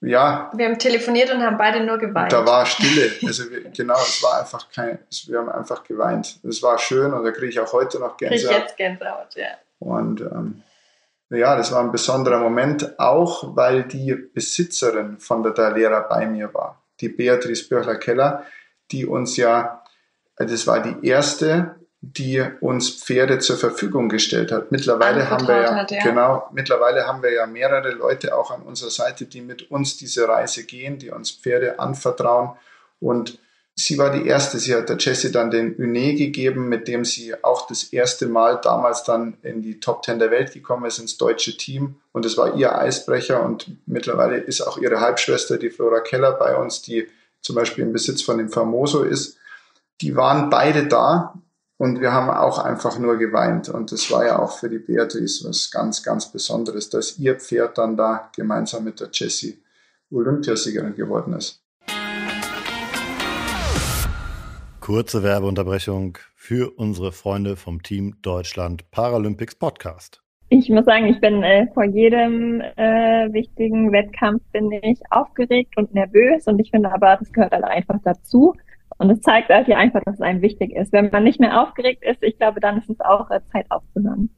ja, Wir haben telefoniert und haben beide nur geweint. da war Stille. Also wir, genau, es war einfach kein, wir haben einfach geweint. Es war schön und da kriege ich auch heute noch Krieg ich Gänsehaut. jetzt Gänsehaut, ja. Und ähm, ja, das war ein besonderer Moment, auch weil die Besitzerin von der Dalera bei mir war, die Beatrice Böchler-Keller, die uns ja, das war die erste, die uns Pferde zur Verfügung gestellt hat. Mittlerweile haben wir ja, hat, ja. genau, mittlerweile haben wir ja mehrere Leute auch an unserer Seite, die mit uns diese Reise gehen, die uns Pferde anvertrauen. Und sie war die erste. Sie hat der Jessie dann den Uné gegeben, mit dem sie auch das erste Mal damals dann in die Top Ten der Welt gekommen ist, ins deutsche Team. Und es war ihr Eisbrecher. Und mittlerweile ist auch ihre Halbschwester, die Flora Keller, bei uns, die zum Beispiel im Besitz von dem Famoso ist. Die waren beide da. Und wir haben auch einfach nur geweint. Und das war ja auch für die Beatrice was ganz, ganz Besonderes, dass ihr Pferd dann da gemeinsam mit der Jessie Olympiasiegerin geworden ist. Kurze Werbeunterbrechung für unsere Freunde vom Team Deutschland Paralympics Podcast. Ich muss sagen, ich bin äh, vor jedem äh, wichtigen Wettkampf bin ich aufgeregt und nervös und ich finde aber, das gehört halt einfach dazu. Und es zeigt halt hier einfach, dass es einem wichtig ist. Wenn man nicht mehr aufgeregt ist, ich glaube, dann ist es auch äh, Zeit aufzuhören.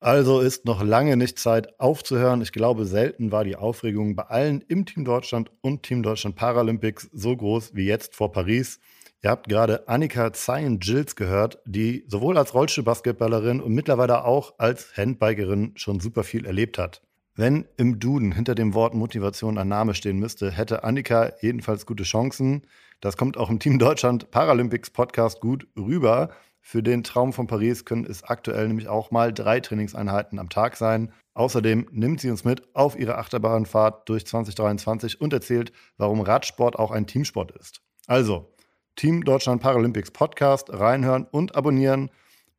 Also ist noch lange nicht Zeit aufzuhören. Ich glaube, selten war die Aufregung bei allen im Team Deutschland und Team Deutschland Paralympics so groß wie jetzt vor Paris. Ihr habt gerade Annika Zayen-Gilles gehört, die sowohl als Rollstuhlbasketballerin und mittlerweile auch als Handbikerin schon super viel erlebt hat. Wenn im Duden hinter dem Wort Motivation ein Name stehen müsste, hätte Annika jedenfalls gute Chancen. Das kommt auch im Team Deutschland Paralympics Podcast gut rüber. Für den Traum von Paris können es aktuell nämlich auch mal drei Trainingseinheiten am Tag sein. Außerdem nimmt sie uns mit auf ihre Achterbahnfahrt durch 2023 und erzählt, warum Radsport auch ein Teamsport ist. Also, Team Deutschland Paralympics Podcast reinhören und abonnieren.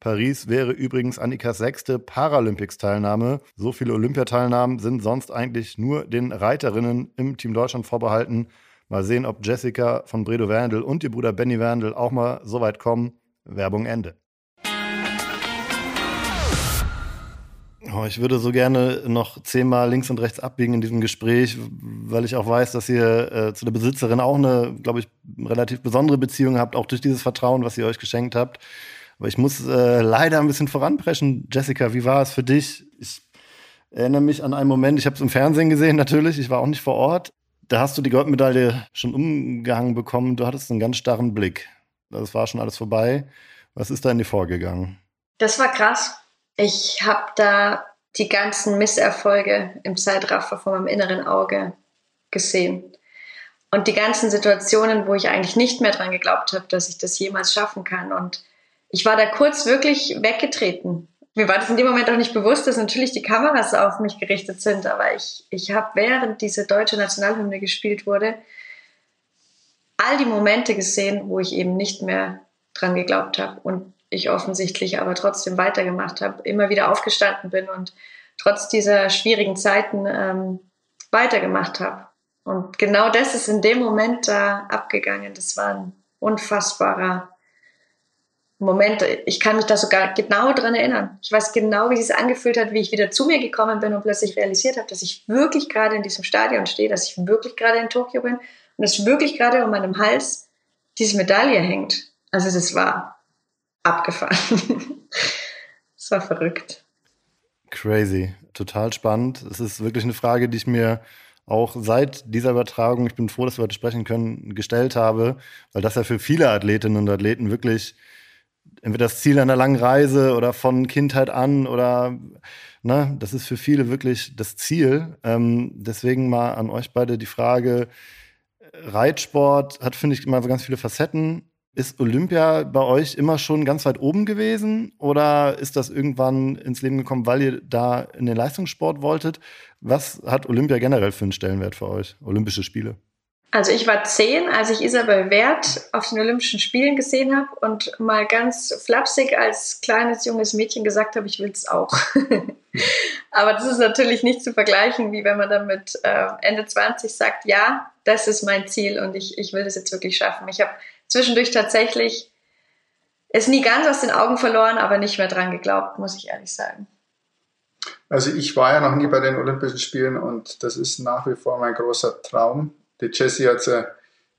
Paris wäre übrigens Annikas sechste Paralympics-Teilnahme. So viele Olympiateilnahmen sind sonst eigentlich nur den Reiterinnen im Team Deutschland vorbehalten. Mal sehen, ob Jessica von Bredow Wendel und ihr Bruder Benny Wendel auch mal so weit kommen. Werbung Ende. Oh, ich würde so gerne noch zehnmal links und rechts abbiegen in diesem Gespräch, weil ich auch weiß, dass ihr äh, zu der Besitzerin auch eine, glaube ich, relativ besondere Beziehung habt, auch durch dieses Vertrauen, was ihr euch geschenkt habt. Aber ich muss äh, leider ein bisschen voranpreschen. Jessica, wie war es für dich? Ich erinnere mich an einen Moment, ich habe es im Fernsehen gesehen natürlich, ich war auch nicht vor Ort. Da hast du die Goldmedaille schon umgehangen bekommen. Du hattest einen ganz starren Blick. Das war schon alles vorbei. Was ist da in dir vorgegangen? Das war krass. Ich habe da die ganzen Misserfolge im Zeitraffer vor meinem inneren Auge gesehen. Und die ganzen Situationen, wo ich eigentlich nicht mehr dran geglaubt habe, dass ich das jemals schaffen kann. Und ich war da kurz wirklich weggetreten. Mir war das in dem Moment auch nicht bewusst, dass natürlich die Kameras auf mich gerichtet sind, aber ich, ich habe, während diese deutsche Nationalhymne gespielt wurde, all die Momente gesehen, wo ich eben nicht mehr dran geglaubt habe und ich offensichtlich aber trotzdem weitergemacht habe, immer wieder aufgestanden bin und trotz dieser schwierigen Zeiten ähm, weitergemacht habe. Und genau das ist in dem Moment da abgegangen. Das war ein unfassbarer Moment. Ich kann mich da sogar genau dran erinnern. Ich weiß genau, wie es angefühlt hat, wie ich wieder zu mir gekommen bin und plötzlich realisiert habe, dass ich wirklich gerade in diesem Stadion stehe, dass ich wirklich gerade in Tokio bin und dass wirklich gerade um meinem Hals diese Medaille hängt. Also das war abgefahren. das war verrückt. Crazy, total spannend. Es ist wirklich eine Frage, die ich mir auch seit dieser Übertragung, ich bin froh, dass wir heute sprechen können, gestellt habe, weil das ja für viele Athletinnen und Athleten wirklich entweder das Ziel einer langen Reise oder von Kindheit an oder ne, das ist für viele wirklich das Ziel. Ähm, deswegen mal an euch beide die Frage: Reitsport hat, finde ich, immer so ganz viele Facetten. Ist Olympia bei euch immer schon ganz weit oben gewesen oder ist das irgendwann ins Leben gekommen, weil ihr da in den Leistungssport wolltet? Was hat Olympia generell für einen Stellenwert für euch, Olympische Spiele? Also ich war zehn, als ich Isabel Wert auf den Olympischen Spielen gesehen habe und mal ganz flapsig als kleines junges Mädchen gesagt habe, ich will es auch. Aber das ist natürlich nicht zu vergleichen, wie wenn man dann mit äh, Ende 20 sagt, ja, das ist mein Ziel und ich, ich will das jetzt wirklich schaffen. Ich habe zwischendurch tatsächlich es nie ganz aus den Augen verloren, aber nicht mehr dran geglaubt, muss ich ehrlich sagen. Also ich war ja noch nie bei den Olympischen Spielen und das ist nach wie vor mein großer Traum. Die Jessie hat es ja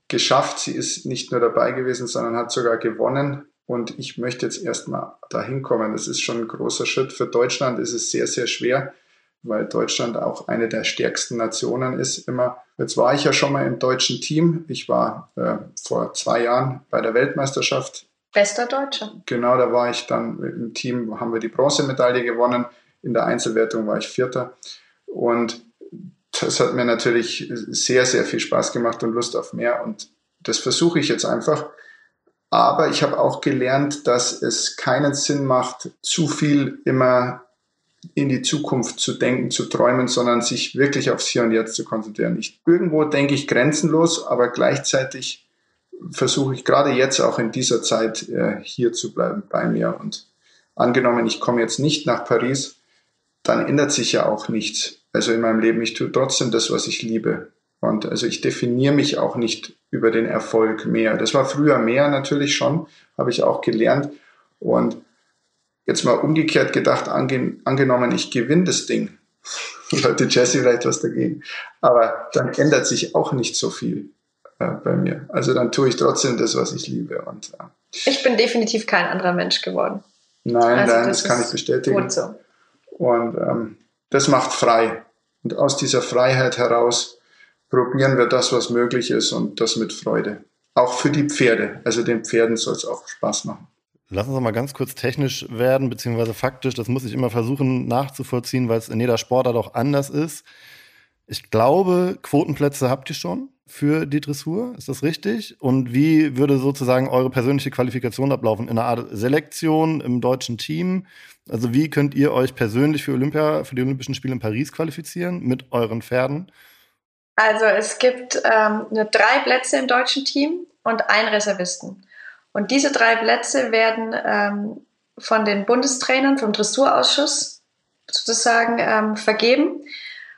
geschafft. Sie ist nicht nur dabei gewesen, sondern hat sogar gewonnen. Und ich möchte jetzt erstmal dahin kommen. Das ist schon ein großer Schritt. Für Deutschland ist es sehr, sehr schwer, weil Deutschland auch eine der stärksten Nationen ist immer. Jetzt war ich ja schon mal im deutschen Team. Ich war äh, vor zwei Jahren bei der Weltmeisterschaft. Bester Deutscher. Genau, da war ich dann im Team, haben wir die Bronzemedaille gewonnen. In der Einzelwertung war ich Vierter. Und das hat mir natürlich sehr, sehr viel Spaß gemacht und Lust auf mehr. Und das versuche ich jetzt einfach. Aber ich habe auch gelernt, dass es keinen Sinn macht, zu viel immer in die Zukunft zu denken, zu träumen, sondern sich wirklich aufs Hier und Jetzt zu konzentrieren. Ich, irgendwo denke ich grenzenlos, aber gleichzeitig versuche ich gerade jetzt auch in dieser Zeit äh, hier zu bleiben bei mir. Und angenommen, ich komme jetzt nicht nach Paris, dann ändert sich ja auch nichts also in meinem Leben. Ich tue trotzdem das, was ich liebe. Und also ich definiere mich auch nicht über den Erfolg mehr. Das war früher mehr natürlich schon, habe ich auch gelernt. Und jetzt mal umgekehrt gedacht, ange angenommen, ich gewinne das Ding. Leute, Jesse vielleicht was dagegen. Aber dann ändert sich auch nicht so viel äh, bei mir. Also dann tue ich trotzdem das, was ich liebe. Und, äh, ich bin definitiv kein anderer Mensch geworden. Nein, also nein, das, das kann ich bestätigen. Gut so. Und ähm, das macht frei. Und aus dieser Freiheit heraus probieren wir das, was möglich ist und das mit Freude. Auch für die Pferde. Also den Pferden soll es auch Spaß machen. Lass uns mal ganz kurz technisch werden, beziehungsweise faktisch. Das muss ich immer versuchen nachzuvollziehen, weil es in jeder Sportart auch anders ist. Ich glaube, Quotenplätze habt ihr schon für die Dressur. Ist das richtig? Und wie würde sozusagen eure persönliche Qualifikation ablaufen? In einer Art Selektion im deutschen Team? Also wie könnt ihr euch persönlich für Olympia, für die Olympischen Spiele in Paris qualifizieren mit euren Pferden? Also es gibt ähm, nur drei Plätze im deutschen Team und einen Reservisten. Und diese drei Plätze werden ähm, von den Bundestrainern, vom Dressurausschuss sozusagen ähm, vergeben.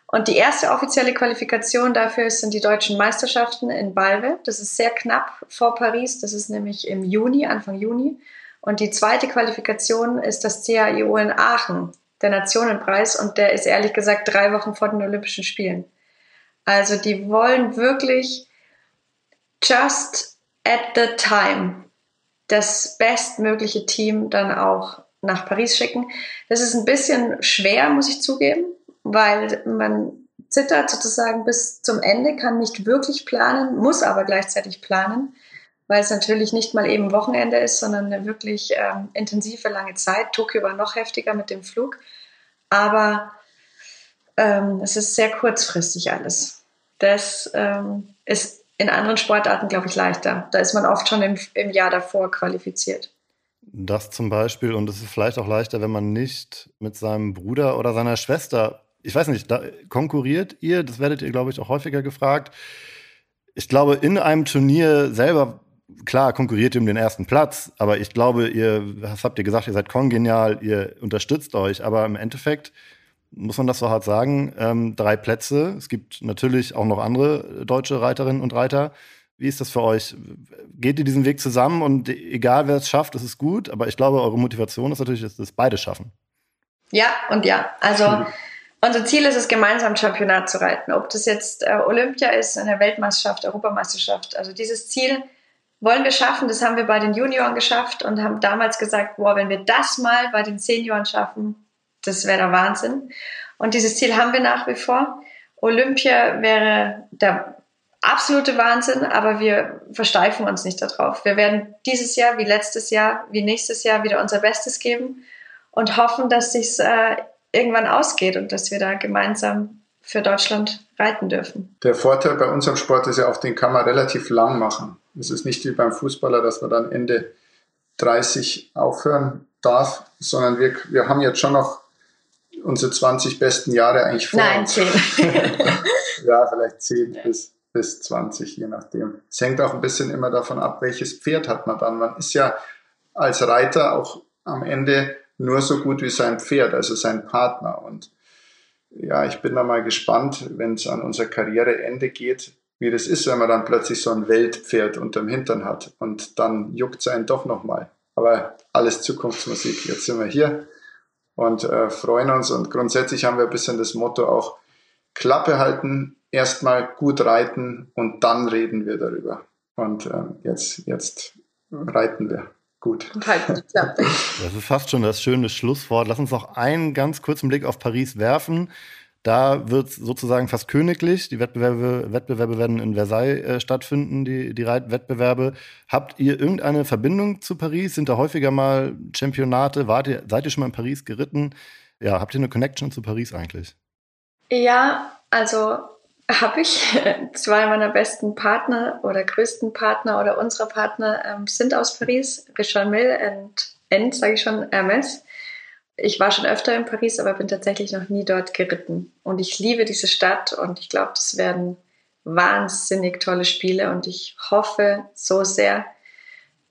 Und die erste offizielle Qualifikation dafür sind die deutschen Meisterschaften in Balve. Das ist sehr knapp vor Paris. Das ist nämlich im Juni, Anfang Juni. Und die zweite Qualifikation ist das CAIO in Aachen, der Nationenpreis. Und der ist ehrlich gesagt drei Wochen vor den Olympischen Spielen. Also die wollen wirklich just at the time das bestmögliche Team dann auch nach Paris schicken. Das ist ein bisschen schwer, muss ich zugeben, weil man zittert sozusagen bis zum Ende, kann nicht wirklich planen, muss aber gleichzeitig planen weil es natürlich nicht mal eben Wochenende ist, sondern eine wirklich ähm, intensive, lange Zeit. Tokio war noch heftiger mit dem Flug, aber ähm, es ist sehr kurzfristig alles. Das ähm, ist in anderen Sportarten, glaube ich, leichter. Da ist man oft schon im, im Jahr davor qualifiziert. Das zum Beispiel, und es ist vielleicht auch leichter, wenn man nicht mit seinem Bruder oder seiner Schwester, ich weiß nicht, da konkurriert ihr, das werdet ihr, glaube ich, auch häufiger gefragt. Ich glaube, in einem Turnier selber klar konkurriert ihr um den ersten Platz, aber ich glaube, ihr, was habt ihr gesagt, ihr seid kongenial, ihr unterstützt euch, aber im Endeffekt muss man das so hart sagen, ähm, drei Plätze. Es gibt natürlich auch noch andere deutsche Reiterinnen und Reiter. Wie ist das für euch? Geht ihr diesen Weg zusammen und egal wer es schafft, es ist gut, aber ich glaube, eure Motivation ist natürlich, dass es beide schaffen. Ja und ja. Also unser Ziel ist es, gemeinsam Championat zu reiten. Ob das jetzt äh, Olympia ist, eine Weltmeisterschaft, Europameisterschaft. Also dieses Ziel wollen wir schaffen. Das haben wir bei den Junioren geschafft und haben damals gesagt, boah, wenn wir das mal bei den Senioren schaffen, das wäre der Wahnsinn. Und dieses Ziel haben wir nach wie vor. Olympia wäre der absolute Wahnsinn, aber wir versteifen uns nicht darauf. Wir werden dieses Jahr, wie letztes Jahr, wie nächstes Jahr wieder unser Bestes geben und hoffen, dass sich's äh, irgendwann ausgeht und dass wir da gemeinsam für Deutschland reiten dürfen. Der Vorteil bei unserem Sport ist ja auch, den kann man relativ lang machen. Es ist nicht wie beim Fußballer, dass man dann Ende 30 aufhören darf, sondern wir, wir haben jetzt schon noch unsere 20 besten Jahre eigentlich vor Nein, uns. 10. ja, vielleicht 10 bis bis 20, je nachdem. Es hängt auch ein bisschen immer davon ab, welches Pferd hat man dann. Man ist ja als Reiter auch am Ende nur so gut wie sein Pferd, also sein Partner. Und ja, ich bin da mal gespannt, wenn es an unser Karriereende geht, wie das ist, wenn man dann plötzlich so ein Weltpferd unterm Hintern hat und dann juckt es einen doch nochmal. Aber alles Zukunftsmusik. Jetzt sind wir hier und äh, freuen uns und grundsätzlich haben wir ein bisschen das Motto auch Klappe halten, erstmal gut reiten und dann reden wir darüber. Und äh, jetzt, jetzt reiten wir. Gut. Das ist fast schon das schöne Schlusswort. Lass uns noch einen ganz kurzen Blick auf Paris werfen. Da wird sozusagen fast königlich. Die Wettbewerbe, Wettbewerbe werden in Versailles äh, stattfinden, die, die Reitwettbewerbe. Habt ihr irgendeine Verbindung zu Paris? Sind da häufiger mal Championate? Wart ihr, seid ihr schon mal in Paris geritten? Ja, habt ihr eine Connection zu Paris eigentlich? Ja, also habe ich. Zwei meiner besten Partner oder größten Partner oder unsere Partner ähm, sind aus Paris. Richard Mill und N, sage ich schon, Hermes. Ich war schon öfter in Paris, aber bin tatsächlich noch nie dort geritten. Und ich liebe diese Stadt und ich glaube, das werden wahnsinnig tolle Spiele und ich hoffe so sehr,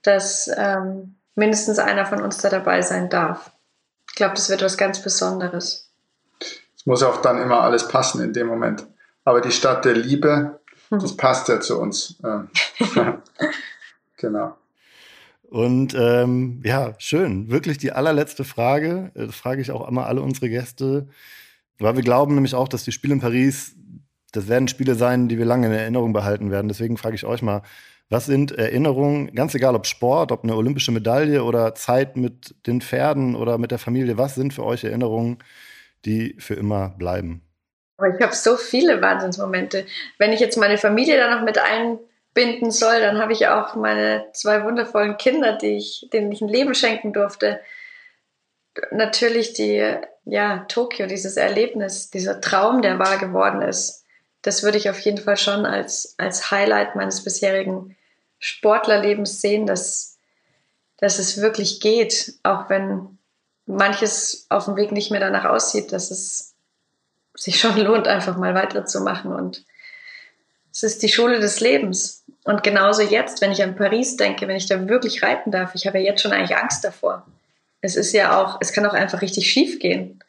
dass ähm, mindestens einer von uns da dabei sein darf. Ich glaube, das wird was ganz Besonderes. Es muss auch dann immer alles passen in dem Moment. Aber die Stadt der Liebe, das mhm. passt ja zu uns. Ähm, genau. Und ähm, ja, schön. Wirklich die allerletzte Frage. Das frage ich auch immer alle unsere Gäste. Weil wir glauben nämlich auch, dass die Spiele in Paris, das werden Spiele sein, die wir lange in Erinnerung behalten werden. Deswegen frage ich euch mal, was sind Erinnerungen, ganz egal ob Sport, ob eine olympische Medaille oder Zeit mit den Pferden oder mit der Familie, was sind für euch Erinnerungen, die für immer bleiben? Aber ich habe so viele Wahnsinnsmomente. Wenn ich jetzt meine Familie da noch mit einbinden soll, dann habe ich auch meine zwei wundervollen Kinder, die ich, denen ich ein Leben schenken durfte. Natürlich die, ja, Tokio, dieses Erlebnis, dieser Traum, der wahr geworden ist. Das würde ich auf jeden Fall schon als, als Highlight meines bisherigen Sportlerlebens sehen, dass, dass es wirklich geht, auch wenn manches auf dem Weg nicht mehr danach aussieht, dass es sich schon lohnt, einfach mal weiterzumachen. Und es ist die Schule des Lebens. Und genauso jetzt, wenn ich an Paris denke, wenn ich da wirklich reiten darf, ich habe ja jetzt schon eigentlich Angst davor. Es ist ja auch, es kann auch einfach richtig schief gehen.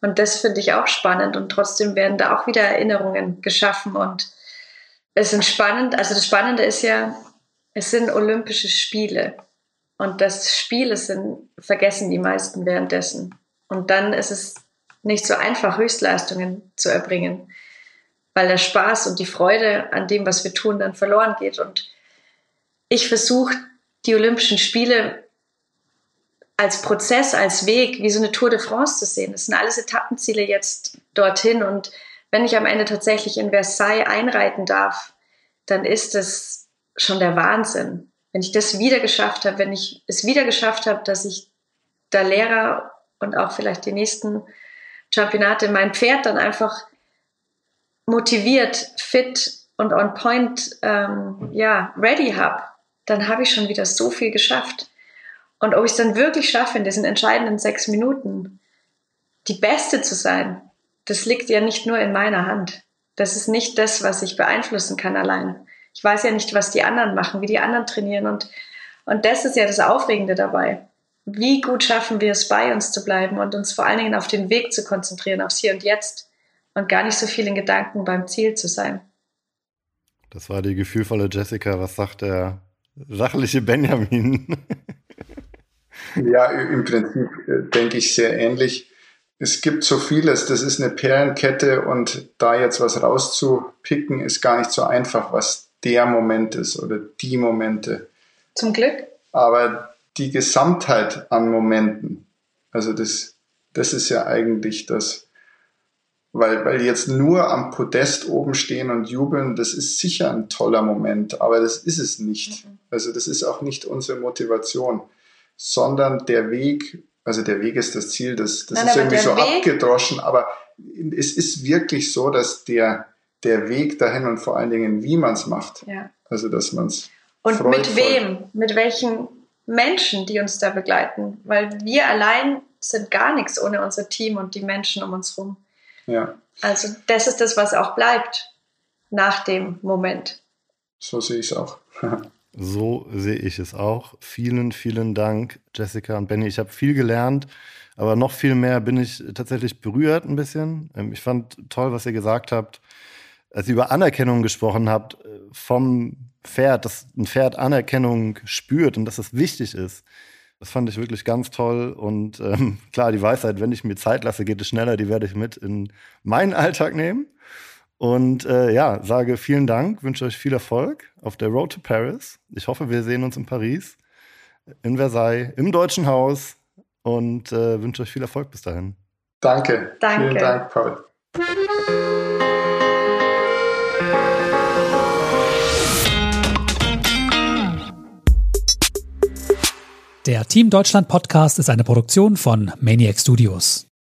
Und das finde ich auch spannend. Und trotzdem werden da auch wieder Erinnerungen geschaffen. Und es sind spannend, also das Spannende ist ja, es sind Olympische Spiele. Und das Spiele sind, vergessen die meisten währenddessen. Und dann ist es nicht so einfach, Höchstleistungen zu erbringen, weil der Spaß und die Freude an dem, was wir tun, dann verloren geht. Und ich versuche, die Olympischen Spiele als Prozess, als Weg, wie so eine Tour de France zu sehen. Das sind alles Etappenziele jetzt dorthin. Und wenn ich am Ende tatsächlich in Versailles einreiten darf, dann ist das schon der Wahnsinn. Wenn ich das wieder geschafft habe, wenn ich es wieder geschafft habe, dass ich da Lehrer und auch vielleicht die nächsten Championate mein Pferd dann einfach motiviert, fit und on point, ähm, ja, ready habe, dann habe ich schon wieder so viel geschafft. Und ob ich es dann wirklich schaffe, in diesen entscheidenden sechs Minuten die Beste zu sein, das liegt ja nicht nur in meiner Hand. Das ist nicht das, was ich beeinflussen kann allein. Ich weiß ja nicht, was die anderen machen, wie die anderen trainieren und, und das ist ja das Aufregende dabei wie gut schaffen wir es, bei uns zu bleiben und uns vor allen Dingen auf den Weg zu konzentrieren, aufs Hier und Jetzt und gar nicht so viel in Gedanken beim Ziel zu sein. Das war die gefühlvolle Jessica. Was sagt der sachliche Benjamin? ja, im Prinzip äh, denke ich sehr ähnlich. Es gibt so vieles, das ist eine Perlenkette und da jetzt was rauszupicken, ist gar nicht so einfach, was der Moment ist oder die Momente. Zum Glück. Aber die Gesamtheit an Momenten. Also das, das ist ja eigentlich das, weil, weil jetzt nur am Podest oben stehen und jubeln, das ist sicher ein toller Moment, aber das ist es nicht. Mhm. Also das ist auch nicht unsere Motivation, sondern der Weg, also der Weg ist das Ziel, das, das Nein, ist irgendwie so Weg, abgedroschen, aber es ist wirklich so, dass der, der Weg dahin und vor allen Dingen, wie man es macht, ja. also dass man es und mit wem, mit welchen Menschen, die uns da begleiten, weil wir allein sind gar nichts ohne unser Team und die Menschen um uns herum. Ja. Also das ist das, was auch bleibt. nach dem Moment. So sehe ich es auch. so sehe ich es auch. Vielen, vielen Dank, Jessica und Benny. Ich habe viel gelernt, aber noch viel mehr bin ich tatsächlich berührt ein bisschen. Ähm, ich fand toll, was ihr gesagt habt, als ihr über Anerkennung gesprochen habt äh, vom Pferd, dass ein Pferd Anerkennung spürt und dass es wichtig ist. Das fand ich wirklich ganz toll. Und ähm, klar, die Weisheit, wenn ich mir Zeit lasse, geht es schneller. Die werde ich mit in meinen Alltag nehmen. Und äh, ja, sage vielen Dank, wünsche euch viel Erfolg auf der Road to Paris. Ich hoffe, wir sehen uns in Paris, in Versailles, im Deutschen Haus und äh, wünsche euch viel Erfolg bis dahin. Danke. Danke. Vielen Dank, Paul. Der Team Deutschland Podcast ist eine Produktion von Maniac Studios.